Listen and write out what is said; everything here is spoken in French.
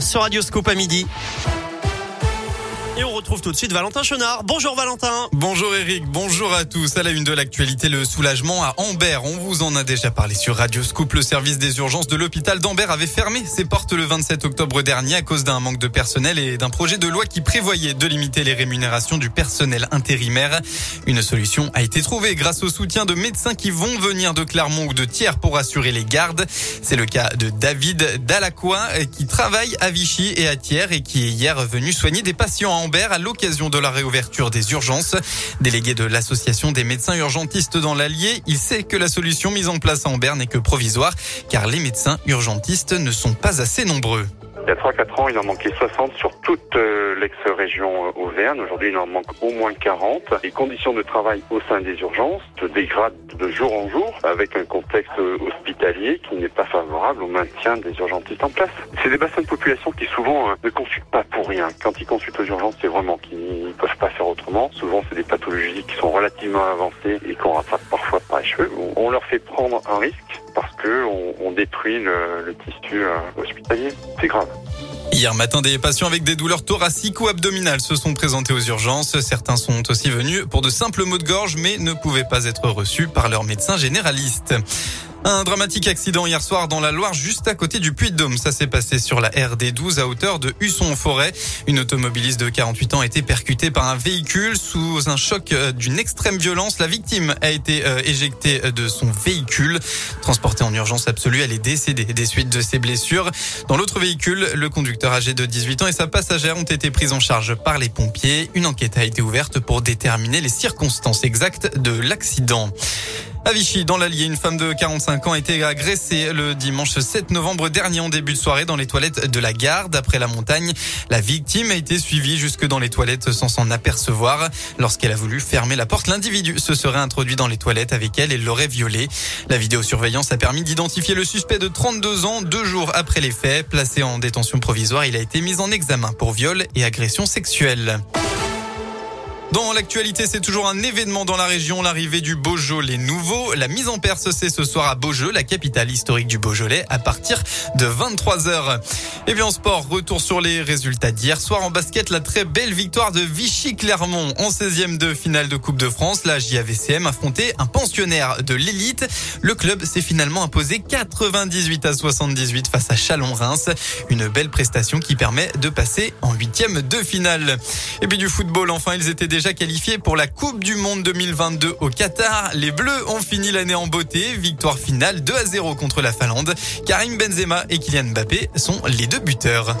sur Radio Scoop à midi. Et on retrouve tout de suite Valentin Chenard. Bonjour Valentin. Bonjour Eric, bonjour à tous. À la une de l'actualité, le soulagement à Ambert. On vous en a déjà parlé sur Radio Scoop. Le service des urgences de l'hôpital d'Ambert avait fermé ses portes le 27 octobre dernier à cause d'un manque de personnel et d'un projet de loi qui prévoyait de limiter les rémunérations du personnel intérimaire. Une solution a été trouvée grâce au soutien de médecins qui vont venir de Clermont ou de Thiers pour assurer les gardes. C'est le cas de David Dalacqua qui travaille à Vichy et à Thiers et qui est hier venu soigner des patients l'occasion de la réouverture des urgences. Délégué de l'association des médecins urgentistes dans l'Allier, il sait que la solution mise en place à Ambert n'est que provisoire car les médecins urgentistes ne sont pas assez nombreux. Il y a 3-4 ans, il en manquait 60 sur toute euh, l'ex-région euh, Auvergne. Aujourd'hui, il en manque au moins 40. Les conditions de travail au sein des urgences se dégradent de jour en jour avec un contexte euh, hospitalier qui n'est pas favorable au maintien des urgentistes en place. C'est des bassins de population qui souvent ne consultent pas pour rien. Quand ils consultent aux urgences, c'est vraiment qu'ils ne peuvent pas faire autrement. Souvent, c'est des pathologies qui sont relativement avancées et qu'on rattrape parfois par les cheveux. On leur fait prendre un risque que on, détruit le, le tissu hospitalier. C'est grave. Hier matin, des patients avec des douleurs thoraciques ou abdominales se sont présentés aux urgences. Certains sont aussi venus pour de simples maux de gorge, mais ne pouvaient pas être reçus par leur médecin généraliste. Un dramatique accident hier soir dans la Loire, juste à côté du Puy-de-Dôme. Ça s'est passé sur la RD12 à hauteur de Husson-Forêt. Une automobiliste de 48 ans a été percutée par un véhicule sous un choc euh, d'une extrême violence. La victime a été euh, éjectée de son véhicule. Transportée en urgence absolue, elle est décédée des suites de ses blessures. Dans l'autre véhicule, le conducteur âgé de 18 ans et sa passagère ont été pris en charge par les pompiers. Une enquête a été ouverte pour déterminer les circonstances exactes de l'accident. À Vichy, dans l'Allier, une femme de 45 ans a été agressée le dimanche 7 novembre dernier en début de soirée dans les toilettes de la gare. D'après la montagne, la victime a été suivie jusque dans les toilettes sans s'en apercevoir. Lorsqu'elle a voulu fermer la porte, l'individu se serait introduit dans les toilettes avec elle et l'aurait violée. La vidéosurveillance a permis d'identifier le suspect de 32 ans deux jours après les faits. Placé en détention provisoire, il a été mis en examen pour viol et agression sexuelle. Dans l'actualité, c'est toujours un événement dans la région, l'arrivée du Beaujolais nouveau. La mise en perce, c'est ce soir à Beaujeu, la capitale historique du Beaujolais, à partir de 23h. Et bien en sport, retour sur les résultats d'hier soir en basket, la très belle victoire de Vichy Clermont en 16e de finale de Coupe de France. La JAVCM affrontait un pensionnaire de l'élite. Le club s'est finalement imposé 98 à 78 face à Chalon-Reims. Une belle prestation qui permet de passer en huitième de finale. Et puis du football, enfin, ils étaient déjà qualifiés pour la Coupe du Monde 2022 au Qatar. Les Bleus ont fini l'année en beauté. Victoire finale 2 à 0 contre la Finlande. Karim Benzema et Kylian Mbappé sont les deux buteurs.